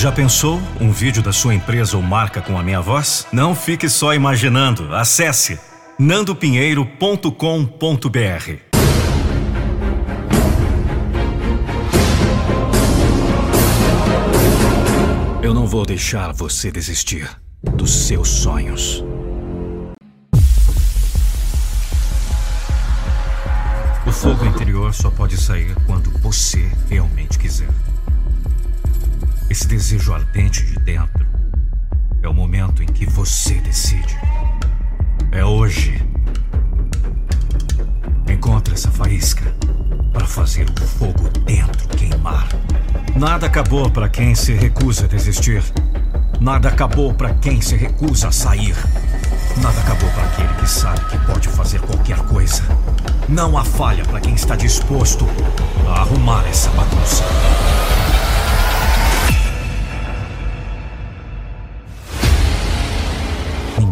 Já pensou um vídeo da sua empresa ou marca com a minha voz? Não fique só imaginando. Acesse nandopinheiro.com.br. Eu não vou deixar você desistir dos seus sonhos. O fogo interior só pode sair quando você realmente quiser. Esse desejo ardente de dentro é o momento em que você decide. É hoje. Encontre essa faísca para fazer o fogo dentro queimar. Nada acabou para quem se recusa a desistir. Nada acabou para quem se recusa a sair. Nada acabou para aquele que sabe que pode fazer qualquer coisa. Não há falha para quem está disposto a arrumar essa bagunça.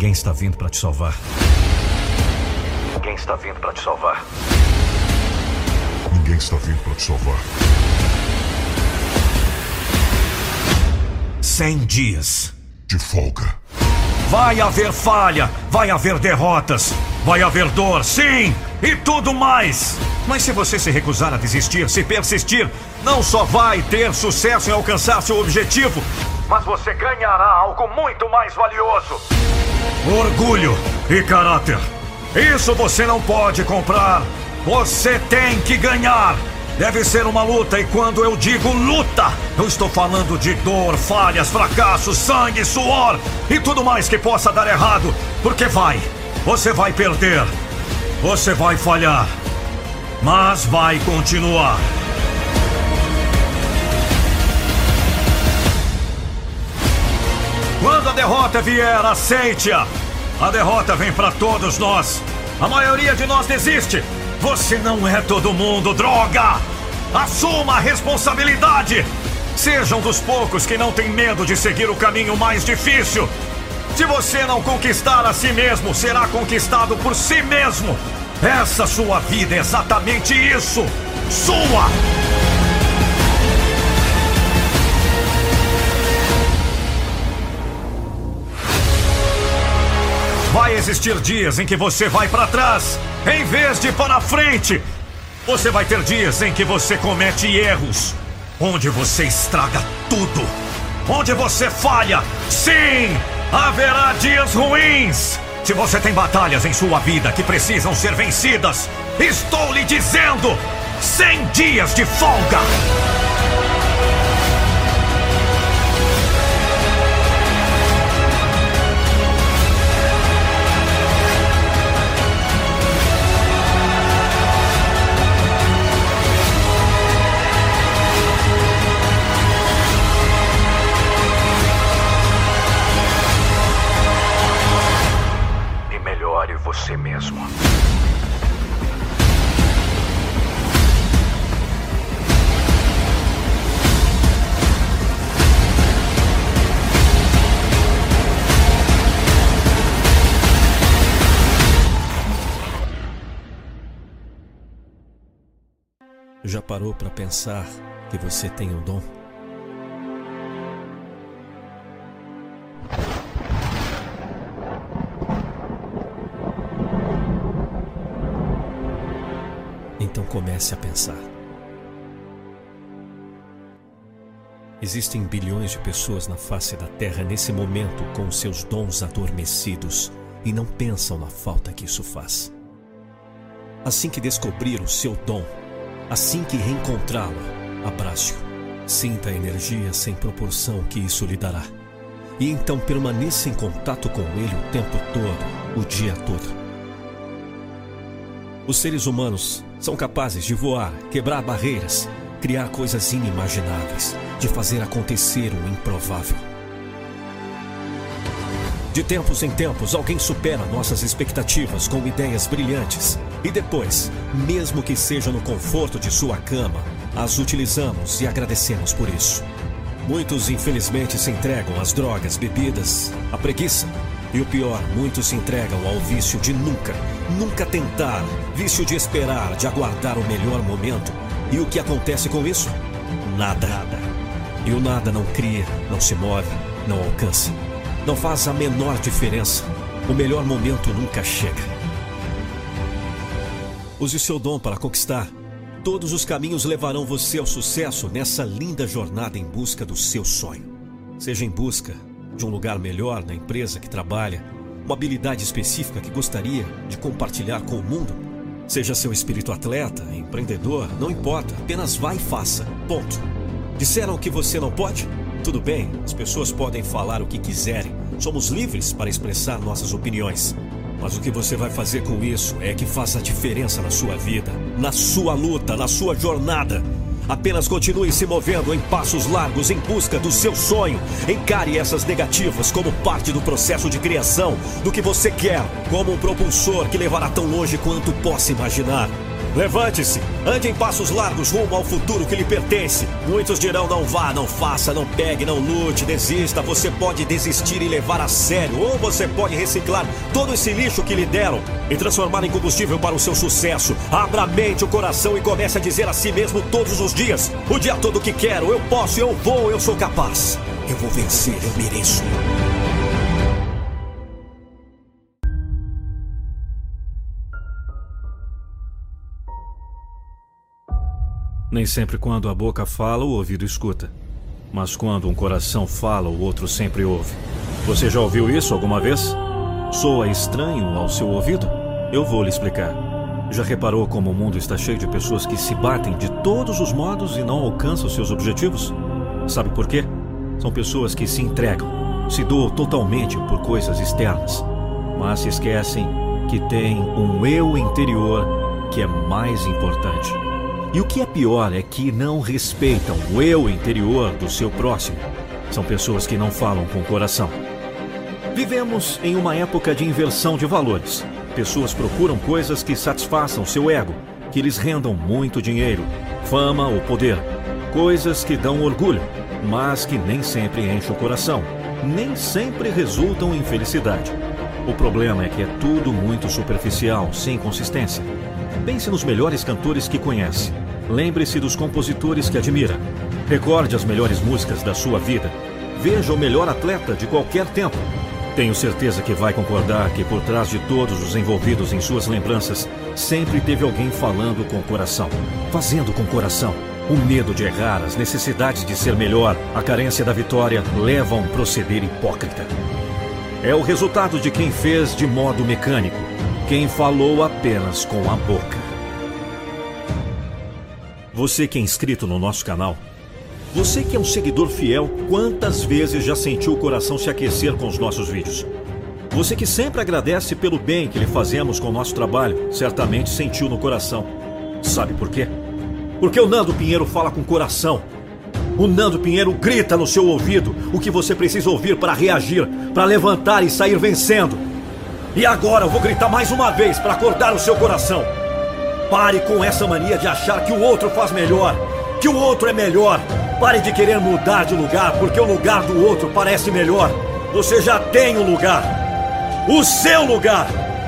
Ninguém está vindo para te salvar. Ninguém está vindo para te salvar. Ninguém está vindo para te salvar. Cem dias de folga. Vai haver falha, vai haver derrotas, vai haver dor, sim, e tudo mais. Mas se você se recusar a desistir, se persistir, não só vai ter sucesso em alcançar seu objetivo, mas você ganhará algo muito mais valioso: orgulho e caráter. Isso você não pode comprar. Você tem que ganhar. Deve ser uma luta, e quando eu digo luta, eu estou falando de dor, falhas, fracassos, sangue, suor e tudo mais que possa dar errado. Porque vai, você vai perder, você vai falhar, mas vai continuar. Quando a derrota vier, aceite-a. A derrota vem para todos nós. A maioria de nós desiste. Você não é todo mundo, droga! Assuma a responsabilidade! Sejam dos poucos que não têm medo de seguir o caminho mais difícil. Se você não conquistar a si mesmo, será conquistado por si mesmo. Essa sua vida é exatamente isso. Sua! Vai existir dias em que você vai para trás, em vez de para frente. Você vai ter dias em que você comete erros, onde você estraga tudo, onde você falha. Sim, haverá dias ruins. Se você tem batalhas em sua vida que precisam ser vencidas, estou lhe dizendo: 100 dias de folga. Você mesmo. Já parou para pensar que você tem um dom? Então comece a pensar. Existem bilhões de pessoas na face da Terra nesse momento com seus dons adormecidos e não pensam na falta que isso faz. Assim que descobrir o seu dom, assim que reencontrá-lo, abrace-o. Sinta a energia sem proporção que isso lhe dará. E então permaneça em contato com ele o tempo todo, o dia todo. Os seres humanos são capazes de voar, quebrar barreiras, criar coisas inimagináveis, de fazer acontecer o improvável. De tempos em tempos, alguém supera nossas expectativas com ideias brilhantes. E depois, mesmo que seja no conforto de sua cama, as utilizamos e agradecemos por isso. Muitos, infelizmente, se entregam às drogas, bebidas, à preguiça. E o pior, muitos se entregam ao vício de nunca, nunca tentar, vício de esperar, de aguardar o melhor momento. E o que acontece com isso? Nada. E o nada não cria, não se move, não alcança. Não faz a menor diferença. O melhor momento nunca chega. Use seu dom para conquistar. Todos os caminhos levarão você ao sucesso nessa linda jornada em busca do seu sonho. Seja em busca de um lugar melhor na empresa que trabalha, uma habilidade específica que gostaria de compartilhar com o mundo. Seja seu espírito atleta, empreendedor, não importa, apenas vá e faça. Ponto. Disseram que você não pode? Tudo bem, as pessoas podem falar o que quiserem. Somos livres para expressar nossas opiniões. Mas o que você vai fazer com isso é que faça a diferença na sua vida, na sua luta, na sua jornada. Apenas continue se movendo em passos largos em busca do seu sonho. Encare essas negativas como parte do processo de criação do que você quer, como um propulsor que levará tão longe quanto possa imaginar. Levante-se, ande em passos largos rumo ao futuro que lhe pertence. Muitos dirão: não vá, não faça, não pegue, não lute, desista. Você pode desistir e levar a sério, ou você pode reciclar todo esse lixo que lhe deram e transformar em combustível para o seu sucesso. Abra a mente, o coração e comece a dizer a si mesmo todos os dias: o dia todo que quero, eu posso, eu vou, eu sou capaz. Eu vou vencer, eu mereço. Nem sempre quando a boca fala, o ouvido escuta. Mas quando um coração fala, o outro sempre ouve. Você já ouviu isso alguma vez? Soa estranho ao seu ouvido? Eu vou lhe explicar. Já reparou como o mundo está cheio de pessoas que se batem de todos os modos e não alcançam seus objetivos? Sabe por quê? São pessoas que se entregam, se doam totalmente por coisas externas, mas se esquecem que tem um eu interior que é mais importante. E o que é pior é que não respeitam o eu interior do seu próximo. São pessoas que não falam com o coração. Vivemos em uma época de inversão de valores. Pessoas procuram coisas que satisfaçam seu ego, que lhes rendam muito dinheiro, fama ou poder. Coisas que dão orgulho, mas que nem sempre enchem o coração, nem sempre resultam em felicidade. O problema é que é tudo muito superficial, sem consistência. Pense nos melhores cantores que conhece. Lembre-se dos compositores que admira. Recorde as melhores músicas da sua vida. Veja o melhor atleta de qualquer tempo. Tenho certeza que vai concordar que por trás de todos os envolvidos em suas lembranças, sempre teve alguém falando com o coração, fazendo com o coração. O medo de errar, as necessidades de ser melhor, a carência da vitória levam a um proceder hipócrita. É o resultado de quem fez de modo mecânico, quem falou apenas com a boca. Você que é inscrito no nosso canal, você que é um seguidor fiel, quantas vezes já sentiu o coração se aquecer com os nossos vídeos? Você que sempre agradece pelo bem que lhe fazemos com o nosso trabalho, certamente sentiu no coração. Sabe por quê? Porque o Nando Pinheiro fala com coração. O Nando Pinheiro grita no seu ouvido o que você precisa ouvir para reagir, para levantar e sair vencendo. E agora eu vou gritar mais uma vez para acordar o seu coração. Pare com essa mania de achar que o outro faz melhor, que o outro é melhor. Pare de querer mudar de lugar porque o lugar do outro parece melhor. Você já tem o um lugar. O seu lugar.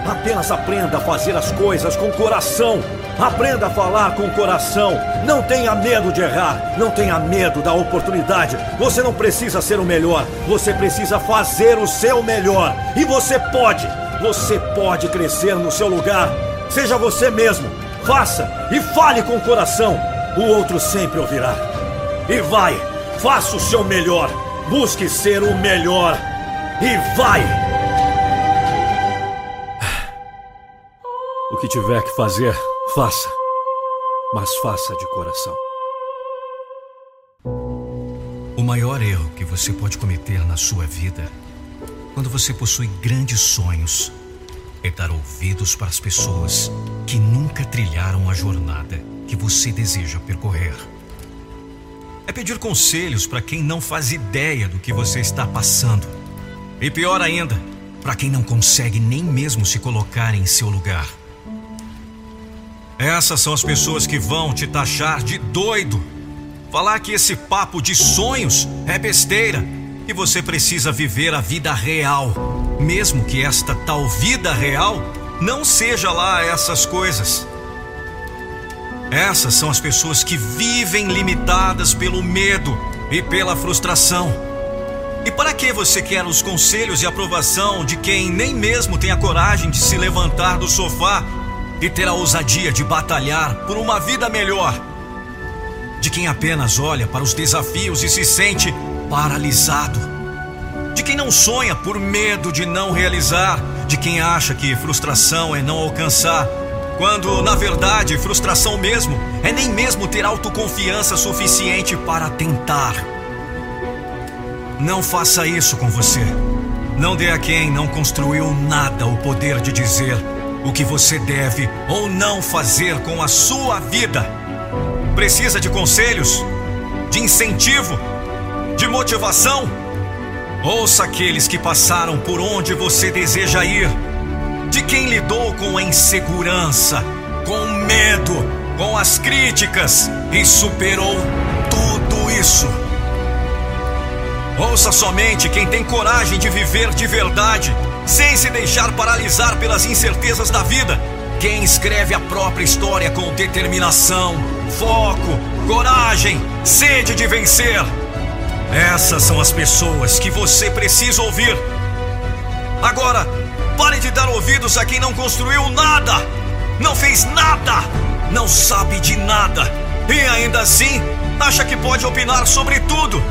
Apenas aprenda a fazer as coisas com coração. Aprenda a falar com coração. Não tenha medo de errar. Não tenha medo da oportunidade. Você não precisa ser o melhor. Você precisa fazer o seu melhor. E você pode. Você pode crescer no seu lugar. Seja você mesmo. Faça e fale com o coração. O outro sempre ouvirá. E vai, faça o seu melhor. Busque ser o melhor. E vai! O que tiver que fazer, faça. Mas faça de coração. O maior erro que você pode cometer na sua vida, quando você possui grandes sonhos, é dar ouvidos para as pessoas que nunca trilharam a jornada que você deseja percorrer. É pedir conselhos para quem não faz ideia do que você está passando. E pior ainda, para quem não consegue nem mesmo se colocar em seu lugar. Essas são as pessoas que vão te taxar de doido. Falar que esse papo de sonhos é besteira e você precisa viver a vida real, mesmo que esta tal vida real não seja lá essas coisas. Essas são as pessoas que vivem limitadas pelo medo e pela frustração. E para que você quer os conselhos e aprovação de quem nem mesmo tem a coragem de se levantar do sofá e ter a ousadia de batalhar por uma vida melhor? De quem apenas olha para os desafios e se sente paralisado? De quem não sonha por medo de não realizar? De quem acha que frustração é não alcançar? Quando, na verdade, frustração mesmo é nem mesmo ter autoconfiança suficiente para tentar. Não faça isso com você. Não dê a quem não construiu nada o poder de dizer o que você deve ou não fazer com a sua vida. Precisa de conselhos? De incentivo? De motivação? Ouça aqueles que passaram por onde você deseja ir de quem lidou com a insegurança, com o medo, com as críticas e superou tudo isso. Ouça somente quem tem coragem de viver de verdade, sem se deixar paralisar pelas incertezas da vida. Quem escreve a própria história com determinação, foco, coragem, sede de vencer. Essas são as pessoas que você precisa ouvir. Agora, Pare de dar ouvidos a quem não construiu nada, não fez nada, não sabe de nada e ainda assim acha que pode opinar sobre tudo.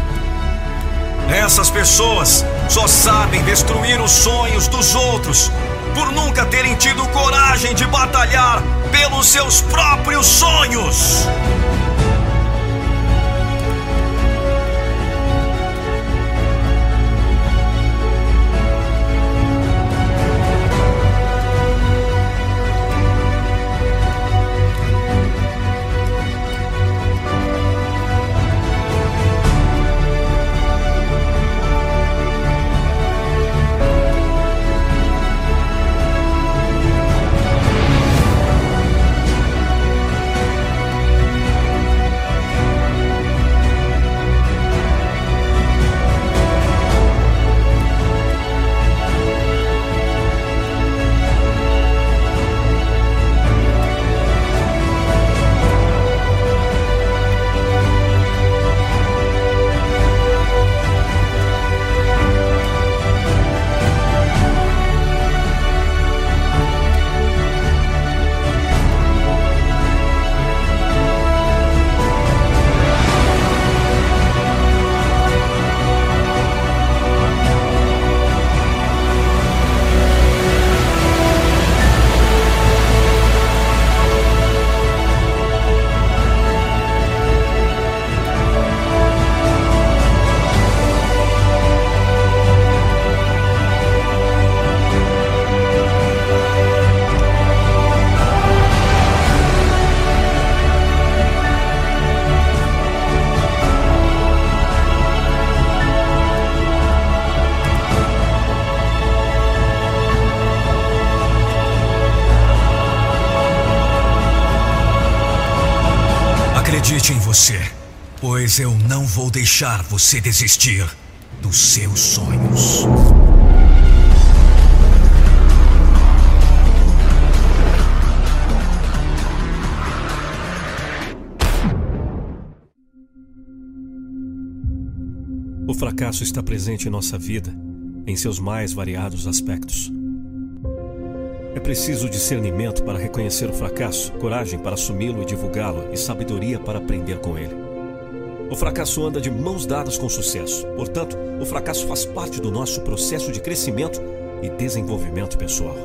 Essas pessoas só sabem destruir os sonhos dos outros por nunca terem tido coragem de batalhar pelos seus próprios sonhos. Eu não vou deixar você desistir dos seus sonhos. O fracasso está presente em nossa vida, em seus mais variados aspectos. É preciso discernimento para reconhecer o fracasso, coragem para assumi-lo e divulgá-lo e sabedoria para aprender com ele. O fracasso anda de mãos dadas com o sucesso. Portanto, o fracasso faz parte do nosso processo de crescimento e desenvolvimento pessoal.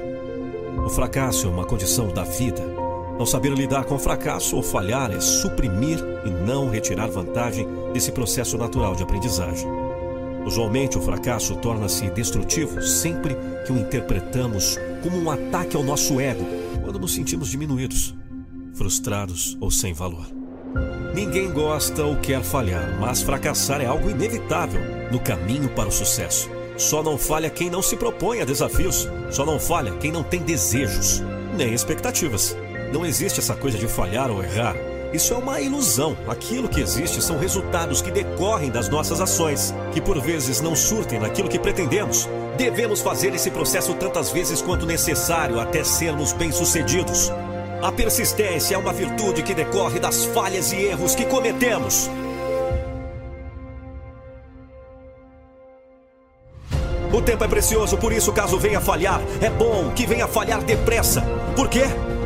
O fracasso é uma condição da vida. Não saber lidar com o fracasso ou falhar é suprimir e não retirar vantagem desse processo natural de aprendizagem. Usualmente, o fracasso torna-se destrutivo sempre que o interpretamos como um ataque ao nosso ego, quando nos sentimos diminuídos, frustrados ou sem valor. Ninguém gosta ou quer falhar, mas fracassar é algo inevitável no caminho para o sucesso. Só não falha quem não se propõe a desafios. Só não falha quem não tem desejos, nem expectativas. Não existe essa coisa de falhar ou errar. Isso é uma ilusão. Aquilo que existe são resultados que decorrem das nossas ações, que por vezes não surtem naquilo que pretendemos. Devemos fazer esse processo tantas vezes quanto necessário até sermos bem-sucedidos. A persistência é uma virtude que decorre das falhas e erros que cometemos. O tempo é precioso, por isso, caso venha falhar, é bom que venha falhar depressa. Por quê?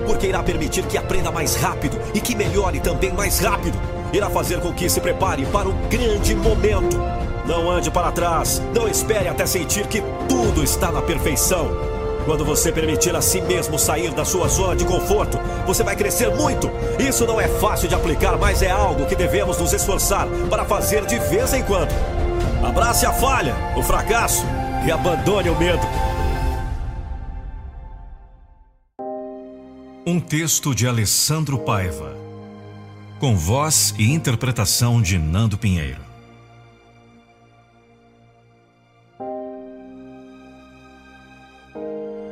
Porque irá permitir que aprenda mais rápido e que melhore também mais rápido. Irá fazer com que se prepare para o grande momento. Não ande para trás, não espere até sentir que tudo está na perfeição. Quando você permitir a si mesmo sair da sua zona de conforto, você vai crescer muito. Isso não é fácil de aplicar, mas é algo que devemos nos esforçar para fazer de vez em quando. Abrace a falha, o fracasso e abandone o medo. Um texto de Alessandro Paiva, com voz e interpretação de Nando Pinheiro.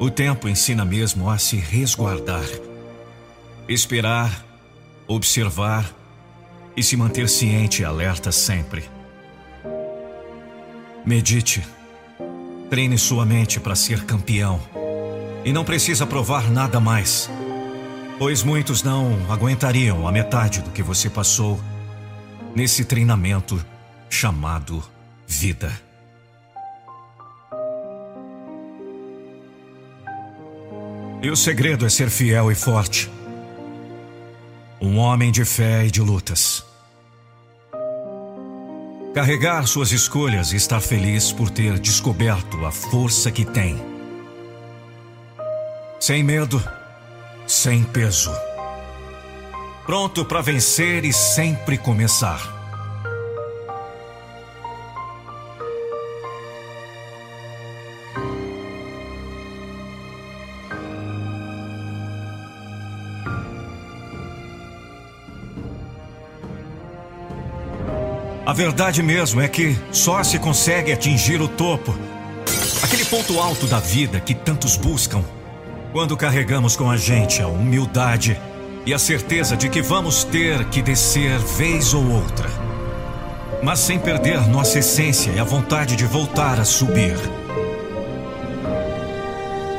O tempo ensina mesmo a se resguardar, esperar, observar e se manter ciente e alerta sempre. Medite. Treine sua mente para ser campeão. E não precisa provar nada mais. Pois muitos não aguentariam a metade do que você passou nesse treinamento chamado vida. E o segredo é ser fiel e forte. Um homem de fé e de lutas. Carregar suas escolhas e estar feliz por ter descoberto a força que tem. Sem medo, sem peso. Pronto para vencer e sempre começar. Verdade mesmo é que só se consegue atingir o topo, aquele ponto alto da vida que tantos buscam, quando carregamos com a gente a humildade e a certeza de que vamos ter que descer vez ou outra, mas sem perder nossa essência e a vontade de voltar a subir.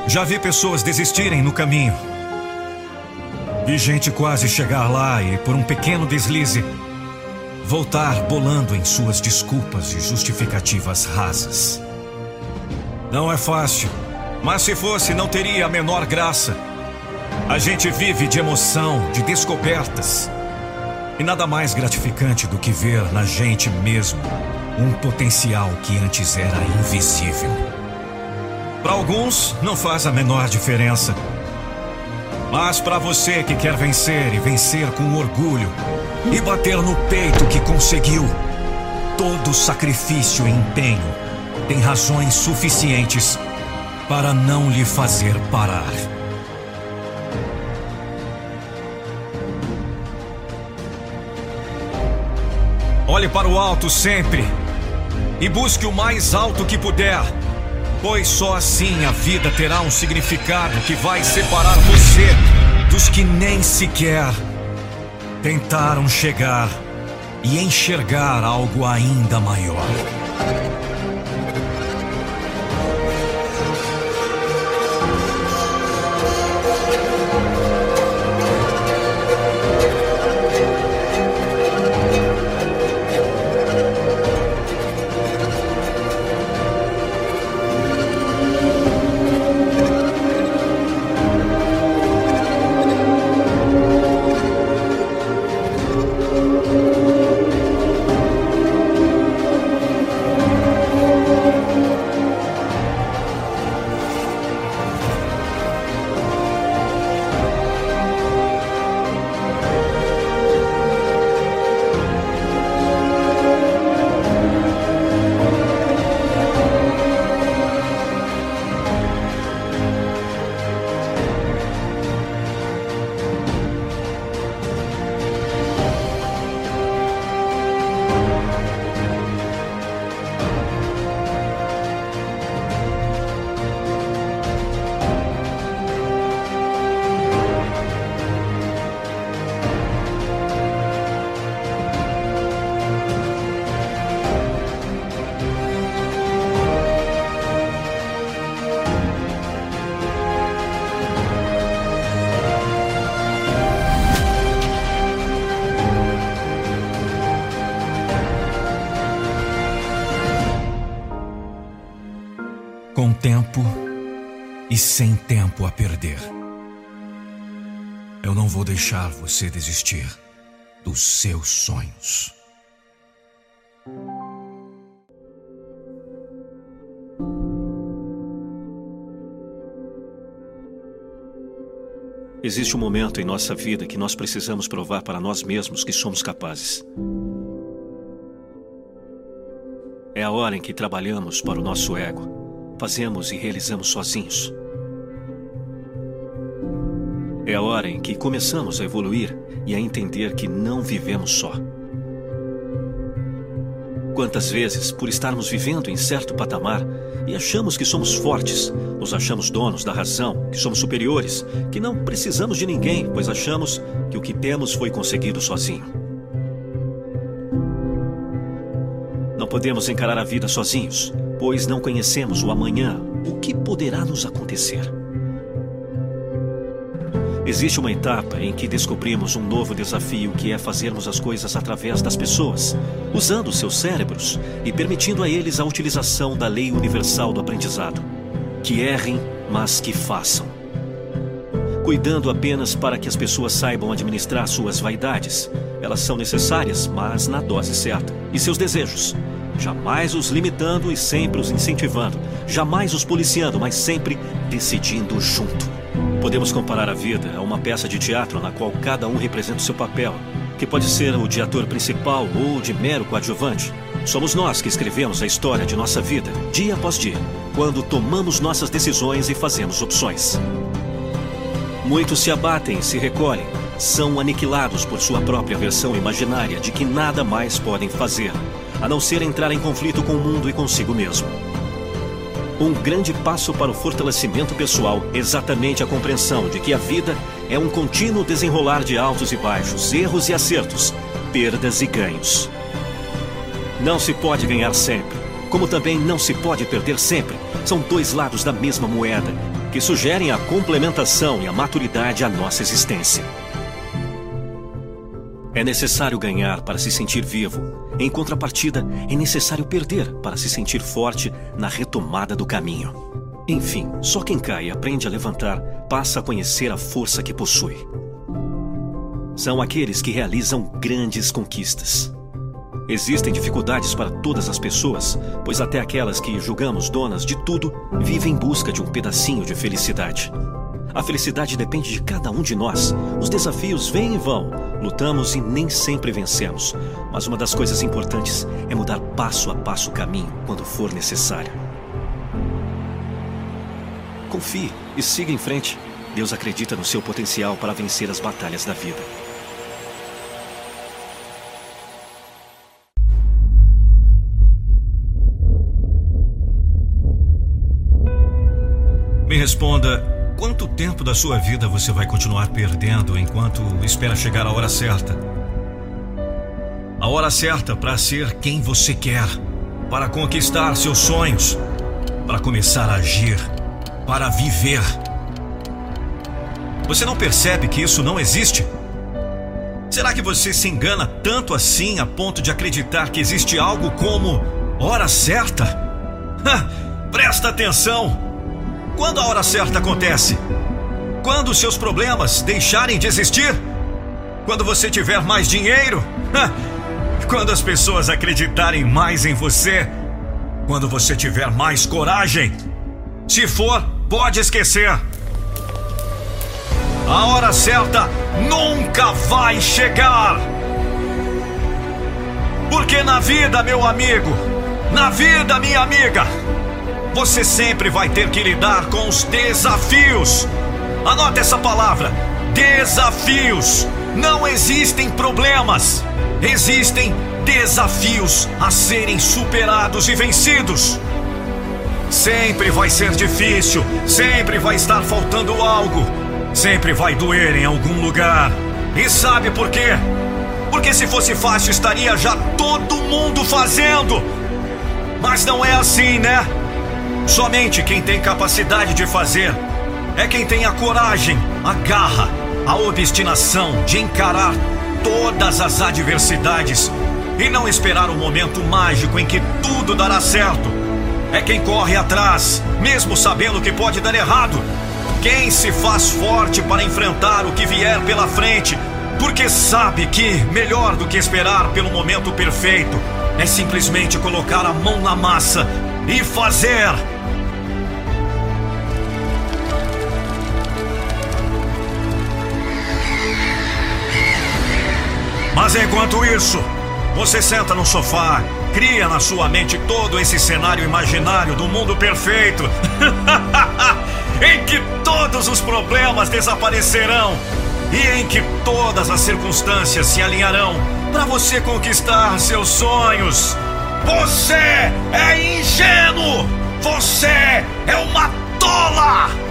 Já vi pessoas desistirem no caminho. Vi gente quase chegar lá e, por um pequeno deslize, voltar bolando em suas desculpas e justificativas rasas. Não é fácil, mas se fosse, não teria a menor graça. A gente vive de emoção, de descobertas. E nada mais gratificante do que ver na gente mesmo um potencial que antes era invisível. Para alguns, não faz a menor diferença. Mas para você que quer vencer e vencer com orgulho, e bater no peito que conseguiu. Todo sacrifício e empenho tem razões suficientes para não lhe fazer parar. Olhe para o alto sempre e busque o mais alto que puder, pois só assim a vida terá um significado que vai separar você dos que nem sequer tentaram chegar e enxergar algo ainda maior. Deixar você desistir dos seus sonhos. Existe um momento em nossa vida que nós precisamos provar para nós mesmos que somos capazes. É a hora em que trabalhamos para o nosso ego, fazemos e realizamos sozinhos. É a hora em que começamos a evoluir e a entender que não vivemos só. Quantas vezes, por estarmos vivendo em certo patamar e achamos que somos fortes, nos achamos donos da razão, que somos superiores, que não precisamos de ninguém, pois achamos que o que temos foi conseguido sozinho. Não podemos encarar a vida sozinhos, pois não conhecemos o amanhã, o que poderá nos acontecer. Existe uma etapa em que descobrimos um novo desafio que é fazermos as coisas através das pessoas, usando seus cérebros e permitindo a eles a utilização da lei universal do aprendizado. Que errem, mas que façam. Cuidando apenas para que as pessoas saibam administrar suas vaidades. Elas são necessárias, mas na dose certa. E seus desejos. Jamais os limitando e sempre os incentivando. Jamais os policiando, mas sempre decidindo junto. Podemos comparar a vida a uma peça de teatro na qual cada um representa o seu papel, que pode ser o de ator principal ou de mero coadjuvante. Somos nós que escrevemos a história de nossa vida, dia após dia, quando tomamos nossas decisões e fazemos opções. Muitos se abatem, se recolhem, são aniquilados por sua própria versão imaginária de que nada mais podem fazer, a não ser entrar em conflito com o mundo e consigo mesmo. Um grande passo para o fortalecimento pessoal, exatamente a compreensão de que a vida é um contínuo desenrolar de altos e baixos, erros e acertos, perdas e ganhos. Não se pode ganhar sempre, como também não se pode perder sempre. São dois lados da mesma moeda, que sugerem a complementação e a maturidade à nossa existência. É necessário ganhar para se sentir vivo. Em contrapartida, é necessário perder para se sentir forte na retomada do caminho. Enfim, só quem cai e aprende a levantar passa a conhecer a força que possui. São aqueles que realizam grandes conquistas. Existem dificuldades para todas as pessoas, pois até aquelas que julgamos donas de tudo vivem em busca de um pedacinho de felicidade. A felicidade depende de cada um de nós. Os desafios vêm e vão. Lutamos e nem sempre vencemos. Mas uma das coisas importantes é mudar passo a passo o caminho quando for necessário. Confie e siga em frente. Deus acredita no seu potencial para vencer as batalhas da vida. Me responda Quanto tempo da sua vida você vai continuar perdendo enquanto espera chegar a hora certa? A hora certa para ser quem você quer, para conquistar seus sonhos, para começar a agir, para viver. Você não percebe que isso não existe? Será que você se engana tanto assim a ponto de acreditar que existe algo como hora certa? Presta atenção! Quando a hora certa acontece? Quando os seus problemas deixarem de existir? Quando você tiver mais dinheiro? Quando as pessoas acreditarem mais em você? Quando você tiver mais coragem? Se for, pode esquecer. A hora certa nunca vai chegar. Porque na vida, meu amigo, na vida, minha amiga, você sempre vai ter que lidar com os desafios. Anote essa palavra: desafios. Não existem problemas, existem desafios a serem superados e vencidos. Sempre vai ser difícil, sempre vai estar faltando algo, sempre vai doer em algum lugar. E sabe por quê? Porque se fosse fácil estaria já todo mundo fazendo. Mas não é assim, né? Somente quem tem capacidade de fazer é quem tem a coragem, a garra, a obstinação de encarar todas as adversidades e não esperar o momento mágico em que tudo dará certo. é quem corre atrás, mesmo sabendo que pode dar errado. Quem se faz forte para enfrentar o que vier pela frente, porque sabe que, melhor do que esperar pelo momento perfeito, é simplesmente colocar a mão na massa e fazer. Mas enquanto isso, você senta no sofá, cria na sua mente todo esse cenário imaginário do mundo perfeito, em que todos os problemas desaparecerão e em que todas as circunstâncias se alinharão para você conquistar seus sonhos. Você é ingênuo! Você é uma tola!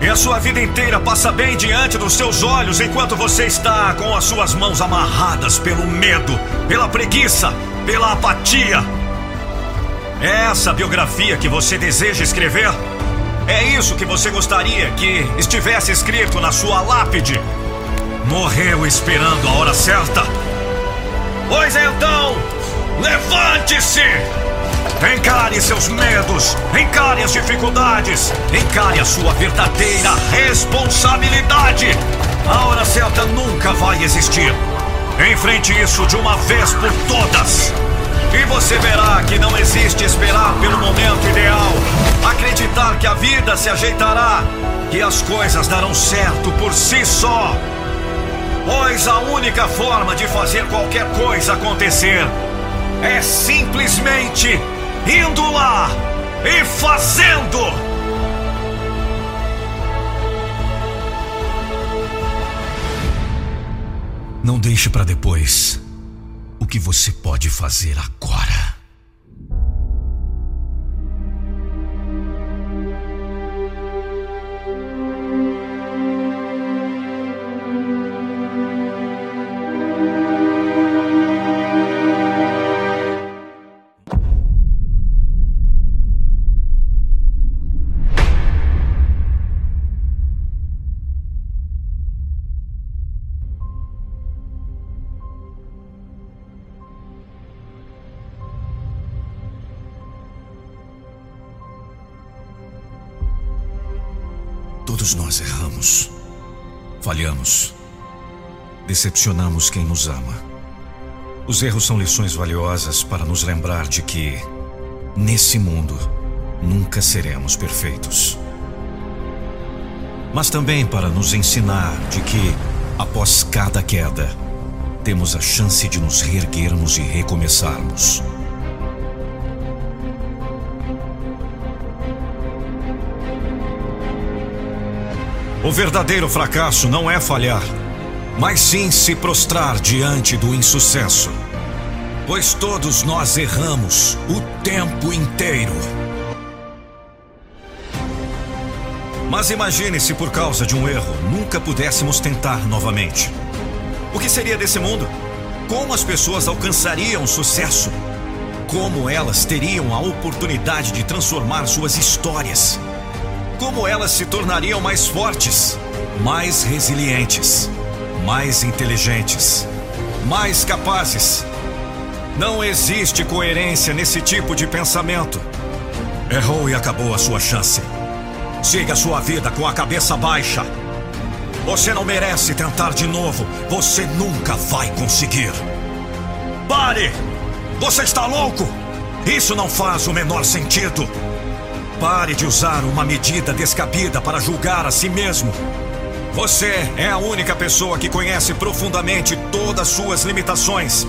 E a sua vida inteira passa bem diante dos seus olhos enquanto você está com as suas mãos amarradas pelo medo, pela preguiça, pela apatia. É essa biografia que você deseja escrever? É isso que você gostaria que estivesse escrito na sua lápide? Morreu esperando a hora certa? Pois então, levante-se! Encare seus medos, encare as dificuldades, encare a sua verdadeira responsabilidade. A hora certa nunca vai existir. Enfrente isso de uma vez por todas. E você verá que não existe esperar pelo momento ideal, acreditar que a vida se ajeitará, que as coisas darão certo por si só. Pois a única forma de fazer qualquer coisa acontecer é simplesmente indo lá e fazendo. Não deixe para depois o que você pode fazer agora. Decepcionamos quem nos ama. Os erros são lições valiosas para nos lembrar de que, nesse mundo, nunca seremos perfeitos. Mas também para nos ensinar de que, após cada queda, temos a chance de nos reerguermos e recomeçarmos. O verdadeiro fracasso não é falhar, mas sim se prostrar diante do insucesso. Pois todos nós erramos o tempo inteiro. Mas imagine se por causa de um erro nunca pudéssemos tentar novamente. O que seria desse mundo? Como as pessoas alcançariam sucesso? Como elas teriam a oportunidade de transformar suas histórias? como elas se tornariam mais fortes, mais resilientes, mais inteligentes, mais capazes. Não existe coerência nesse tipo de pensamento. Errou e acabou a sua chance. Siga sua vida com a cabeça baixa. Você não merece tentar de novo. Você nunca vai conseguir. Pare! Você está louco? Isso não faz o menor sentido. Pare de usar uma medida descabida para julgar a si mesmo. Você é a única pessoa que conhece profundamente todas suas limitações,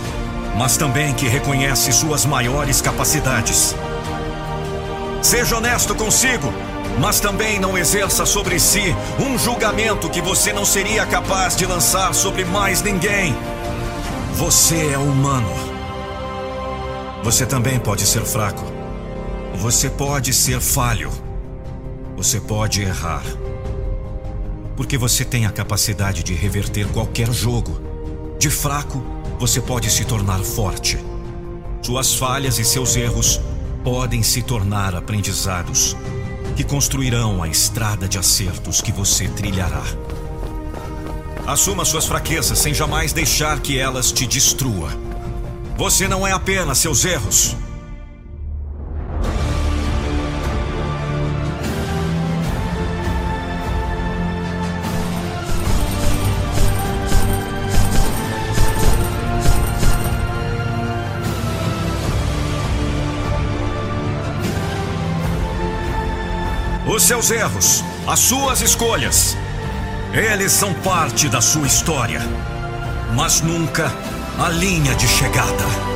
mas também que reconhece suas maiores capacidades. Seja honesto consigo, mas também não exerça sobre si um julgamento que você não seria capaz de lançar sobre mais ninguém. Você é humano. Você também pode ser fraco. Você pode ser falho. Você pode errar. Porque você tem a capacidade de reverter qualquer jogo. De fraco, você pode se tornar forte. Suas falhas e seus erros podem se tornar aprendizados que construirão a estrada de acertos que você trilhará. Assuma suas fraquezas sem jamais deixar que elas te destrua. Você não é apenas seus erros. Seus erros, as suas escolhas. Eles são parte da sua história, mas nunca a linha de chegada.